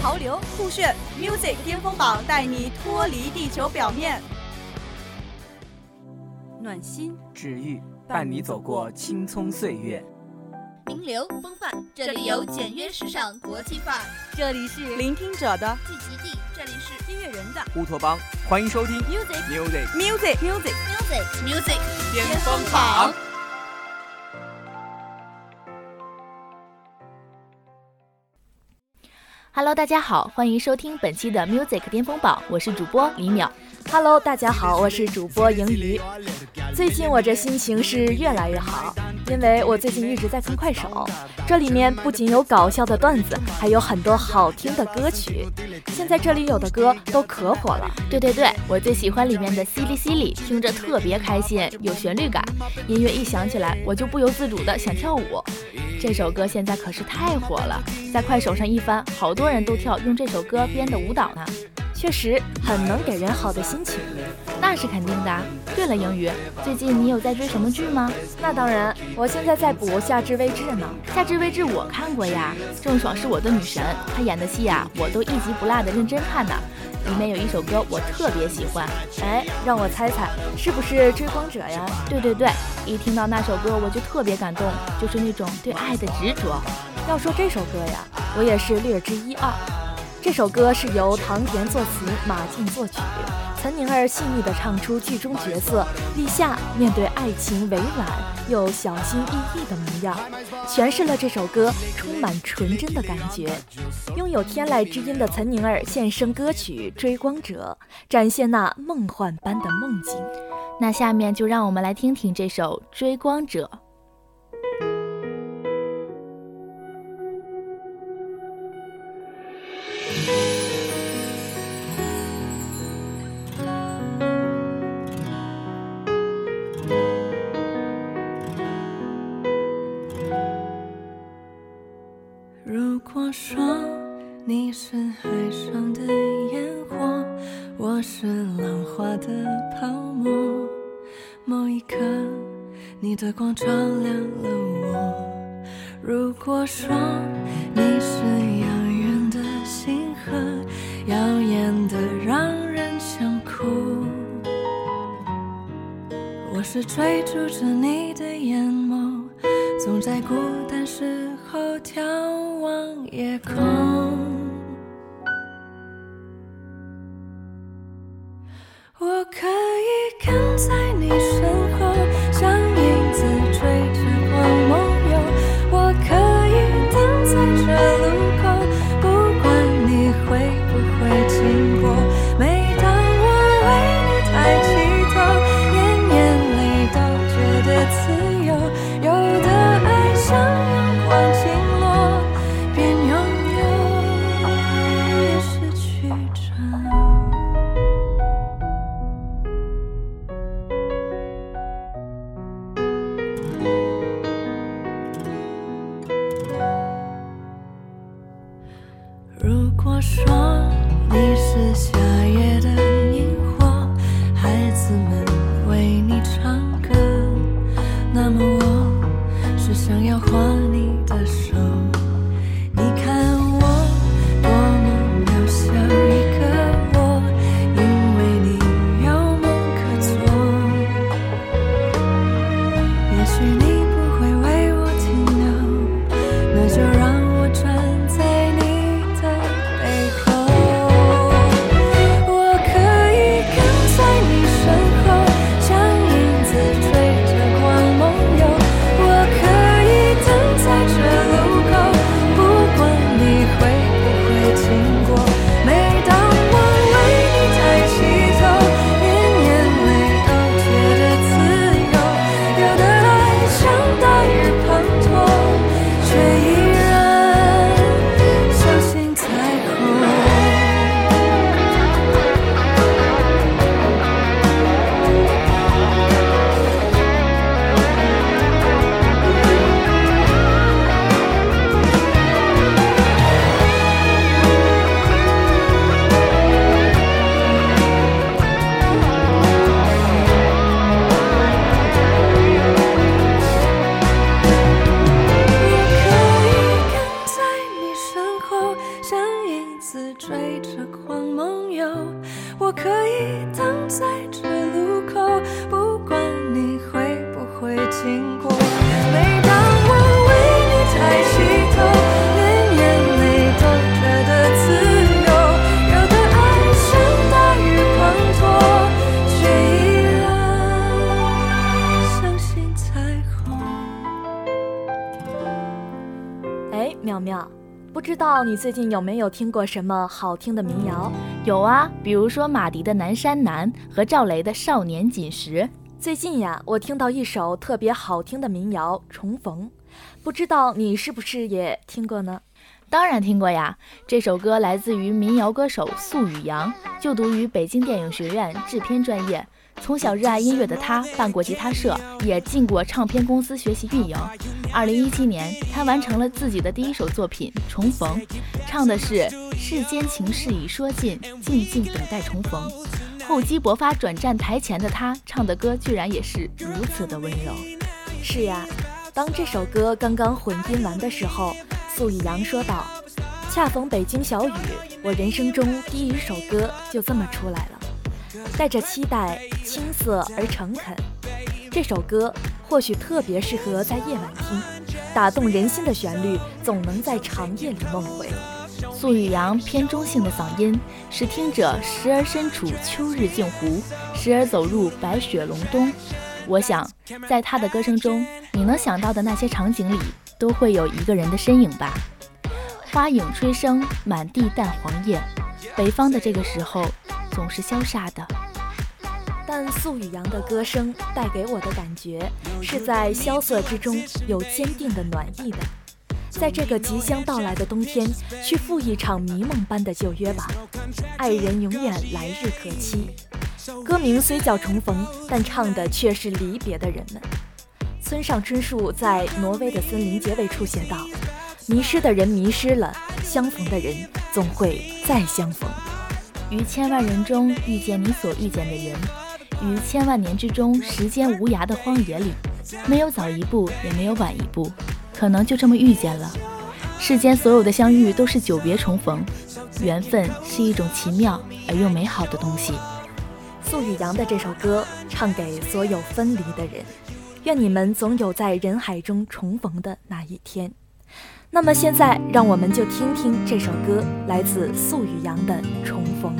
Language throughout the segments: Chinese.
潮流酷炫，music 巅峰榜带你脱离地球表面，暖心治愈，伴你走过青葱岁月。名流风范，这里有简约时尚国际范，这里是聆听者的聚集地，这里是音乐人的乌托邦。欢迎收听 music music music music music music 巅峰榜。Hello，大家好，欢迎收听本期的 Music 巅峰榜，我是主播李淼。Hello，大家好，我是主播盈余。最近我这心情是越来越好，因为我最近一直在看快手，这里面不仅有搞笑的段子，还有很多好听的歌曲。现在这里有的歌都可火了。对对对，我最喜欢里面的淅沥淅沥，听着特别开心，有旋律感，音乐一响起来，我就不由自主的想跳舞。这首歌现在可是太火了，在快手上一翻，好多人都跳用这首歌编的舞蹈呢，确实很能给人好的心情。那是肯定的。对了，英语，最近你有在追什么剧吗？那当然，我现在在补《夏至未至》呢。《夏至未至》我看过呀，郑爽是我的女神，她演的戏呀，我都一集不落的认真看呢。里面有一首歌我特别喜欢，哎，让我猜猜，是不是《追光者》呀？对对对，一听到那首歌我就特别感动，就是那种对爱的执着。要说这首歌呀，我也是略知一二。这首歌是由唐田作词，马静作曲。岑宁儿细腻地唱出剧中角色立夏面对爱情委婉又小心翼翼的模样，诠释了这首歌充满纯真的感觉。拥有天籁之音的岑宁儿献声歌曲《追光者》，展现那梦幻般的梦境。那下面就让我们来听听这首《追光者》。真的让人想哭。我是追逐着你的眼眸，总在孤单时候眺望夜空。我可以跟在你身你最近有没有听过什么好听的民谣？有啊，比如说马迪的《南山南》和赵雷的《少年锦时》。最近呀，我听到一首特别好听的民谣《重逢》，不知道你是不是也听过呢？当然听过呀，这首歌来自于民谣歌手素雨阳，就读于北京电影学院制片专业。从小热爱音乐的他，办过吉他社，也进过唱片公司学习运营。二零一七年，他完成了自己的第一首作品《重逢》，唱的是“世间情事已说尽，静静等待重逢”。厚积薄发转战台前的他，唱的歌居然也是如此的温柔。是呀，当这首歌刚刚混音完的时候。素雨阳说道：“恰逢北京小雨，我人生中第一首歌就这么出来了，带着期待，青涩而诚恳。这首歌或许特别适合在夜晚听，打动人心的旋律总能在长夜里梦回。”苏宇阳偏中性的嗓音，使听者时而身处秋日镜湖，时而走入白雪隆冬。我想，在他的歌声中，你能想到的那些场景里。都会有一个人的身影吧。花影吹声，满地淡黄叶。北方的这个时候总是萧煞的，但素雨阳的歌声带给我的感觉是在萧瑟之中有坚定的暖意的。在这个即将到来的冬天，去赴一场迷梦般的旧约吧。爱人永远来日可期。歌名虽叫重逢，但唱的却是离别的人们。村上春树在《挪威的森林》结尾处写道：“迷失的人迷失了，相逢的人总会再相逢。于千万人中遇见你所遇见的人，于千万年之中时间无涯的荒野里，没有早一步，也没有晚一步，可能就这么遇见了。世间所有的相遇都是久别重逢，缘分是一种奇妙而又美好的东西。”素雨阳的这首歌唱给所有分离的人。愿你们总有在人海中重逢的那一天。那么现在，让我们就听听这首歌，来自素雨阳的《重逢》。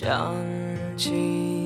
想起。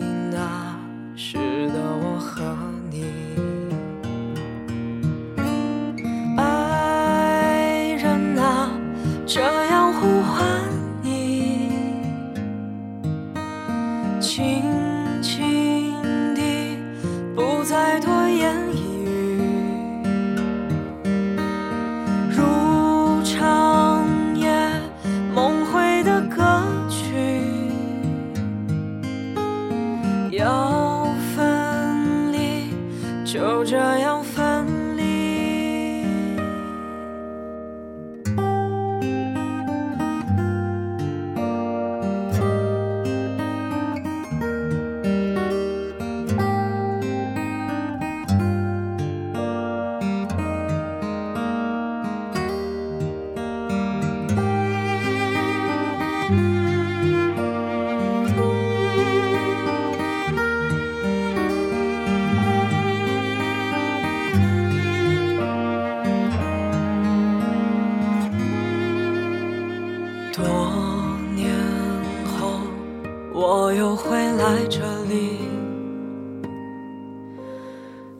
我又会来这里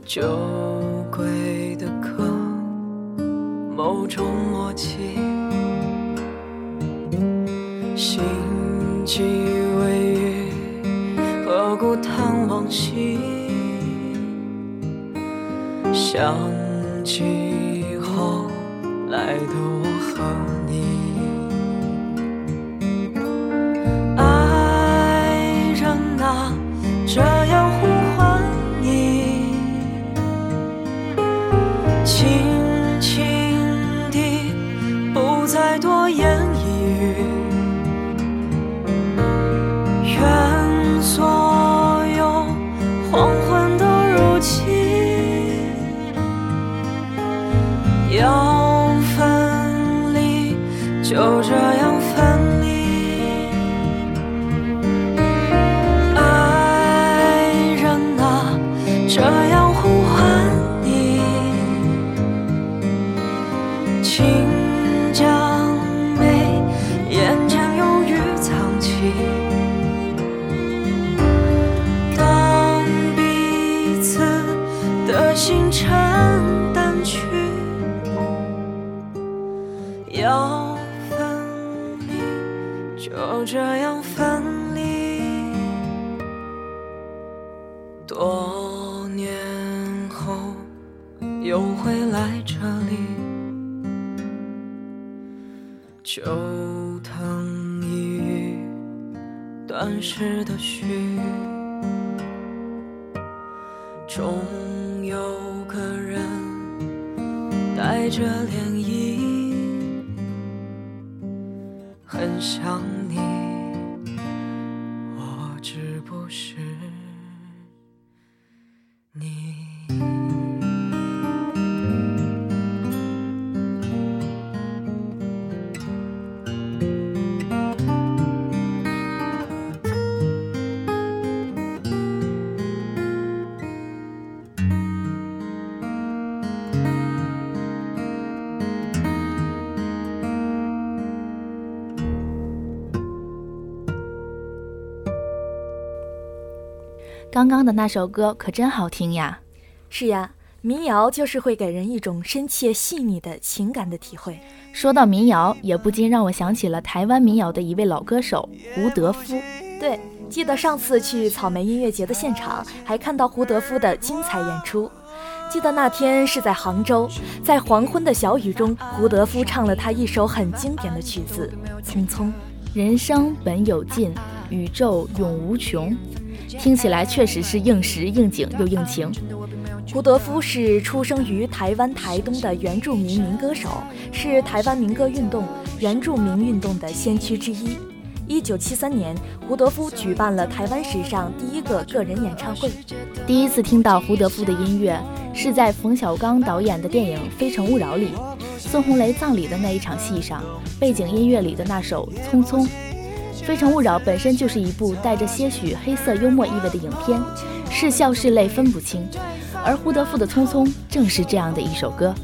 酒鬼的歌，某种默契，心悸微雨，何故叹往昔？想起后来的我和星辰淡去，要分离，就这样分离。多年后又会来这里，秋藤一语，断时的绪。很想你，我只不是刚刚的那首歌可真好听呀！是呀，民谣就是会给人一种深切细腻的情感的体会。说到民谣，也不禁让我想起了台湾民谣的一位老歌手胡德夫。对，记得上次去草莓音乐节的现场，还看到胡德夫的精彩演出。记得那天是在杭州，在黄昏的小雨中，胡德夫唱了他一首很经典的曲子《匆匆》。人生本有尽，宇宙永无穷。听起来确实是应时应景又应情。胡德夫是出生于台湾台东的原住民民歌手，是台湾民歌运动、原住民运动的先驱之一。一九七三年，胡德夫举办了台湾史上第一个个人演唱会。第一次听到胡德夫的音乐，是在冯小刚导演的电影《非诚勿扰》里，孙红雷葬礼的那一场戏上，背景音乐里的那首《匆匆》。《非诚勿扰》本身就是一部带着些许黑色幽默意味的影片，是笑是泪分不清。而胡德夫的《匆匆》正是这样的一首歌。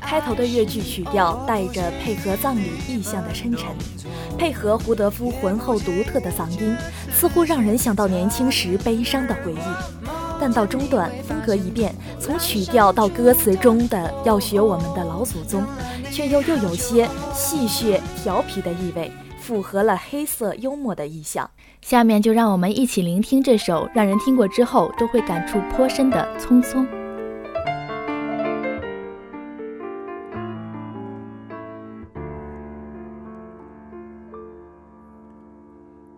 开头的越剧曲调带着配合葬礼意象的深沉，配合胡德夫浑厚独特的嗓音，似乎让人想到年轻时悲伤的回忆。但到中段风格一变，从曲调到歌词中的要学我们的老祖宗，却又又有些戏谑调皮的意味。符合了黑色幽默的意象。下面就让我们一起聆听这首让人听过之后都会感触颇深的《匆匆》。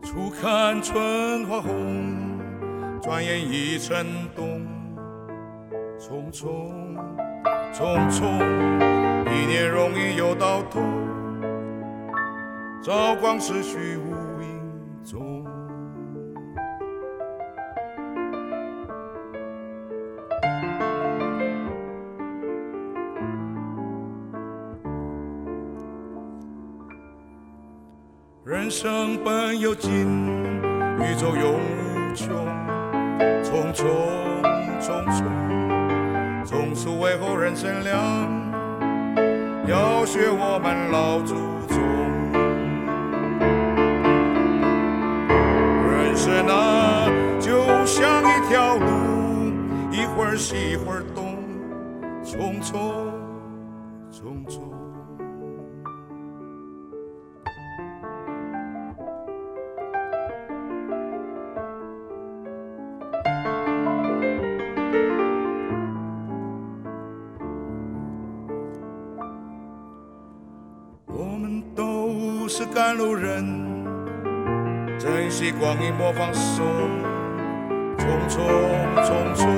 初看春花红，转眼已成冬。匆匆匆匆，一年容易又到头。朝光逝去无影踪，人生本有尽，宇宙永无穷。匆匆匆匆，匆匆为后人乘凉，要学我们老祖宗。人啊，就像一条路，一会儿西一会儿东，匆匆匆匆。我们都是赶路人。珍惜光阴莫放松，匆匆匆匆，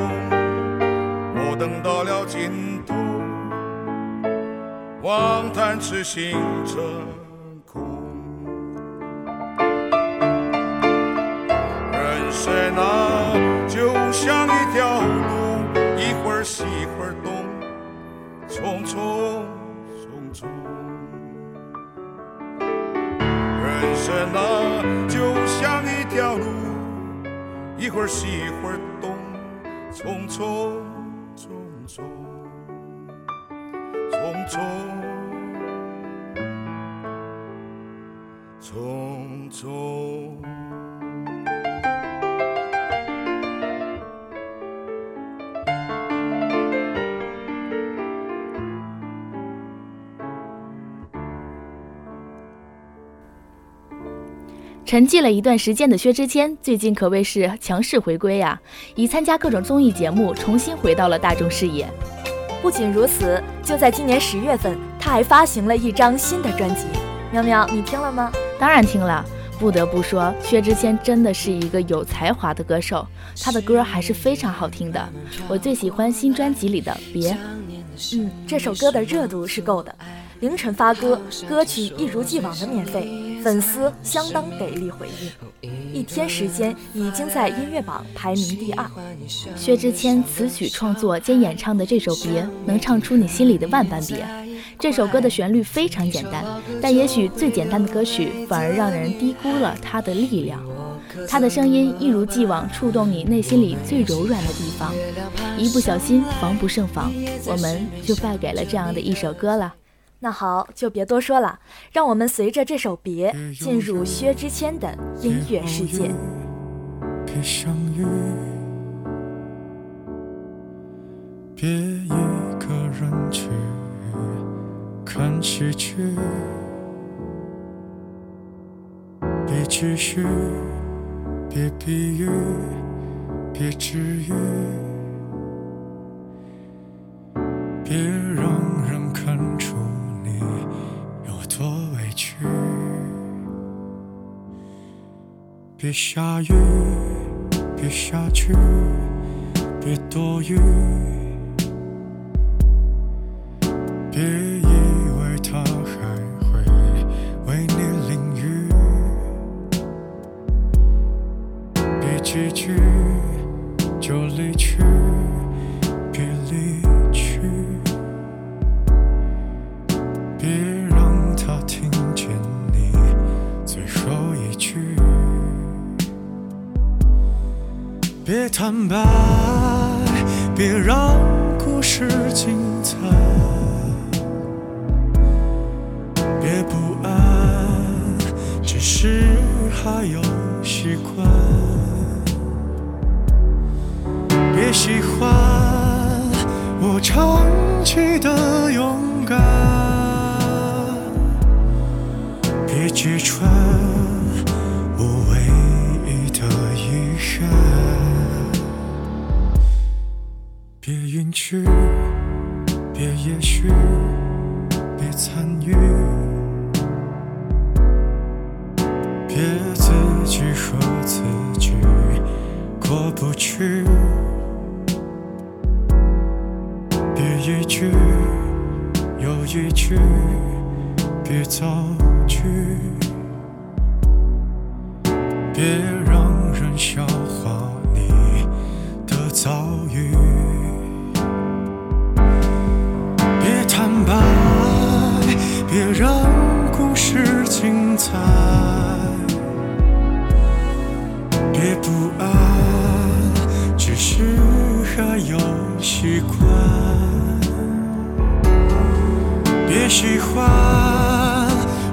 莫等到了尽头，望叹痴心成空。人生啊，就像一条路，一会儿西一会儿东，匆匆匆匆。人生啊，条路，一会儿西一会儿东，匆匆匆匆匆匆匆匆。沉寂了一段时间的薛之谦，最近可谓是强势回归呀，以参加各种综艺节目重新回到了大众视野。不仅如此，就在今年十月份，他还发行了一张新的专辑。喵喵，你听了吗？当然听了。不得不说，薛之谦真的是一个有才华的歌手，他的歌还是非常好听的。我最喜欢新专辑里的《别》。嗯，这首歌的热度是够的。凌晨发歌，歌曲一如既往的免费，粉丝相当给力回应。一天时间，已经在音乐榜排名第二。薛之谦词曲创作兼演唱的这首《别》，能唱出你心里的万般别。这首歌的旋律非常简单，但也许最简单的歌曲，反而让人低估了它的力量。他的声音一如既往触动你内心里最柔软的地方，一不小心防不胜防，我们就败给了这样的一首歌了。那好，就别多说了，让我们随着这首《别》进入薛之谦的音乐世界。别相遇，别一个人去看喜剧，别继续，别比喻，别治愈，别别下雨，别下去，别躲雨，别别坦白，别让故事精彩，别不安，只是还有习惯。别喜欢我长期的勇敢，别揭穿别允许，别也许，别参与，别自己和自己过不去，别一句又一句，别造句，别习惯。别喜欢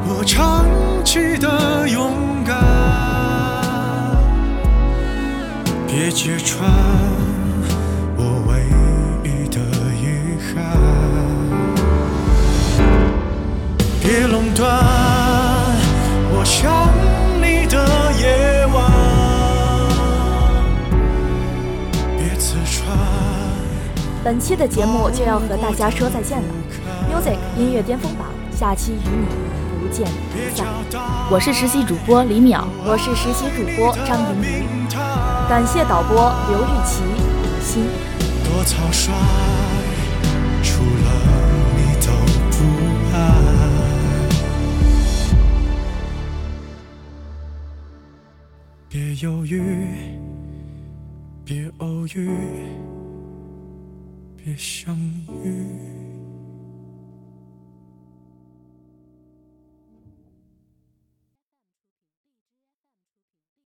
我长期的勇敢，别揭穿本期的节目就要和大家说再见了，Music 音乐巅峰榜，下期与你不见不散。我是实习主播李淼，我是实习主播张莹莹，感谢导播刘玉琪、吴昕。多草率，除了你都不爱。别犹豫，别偶遇，别相遇。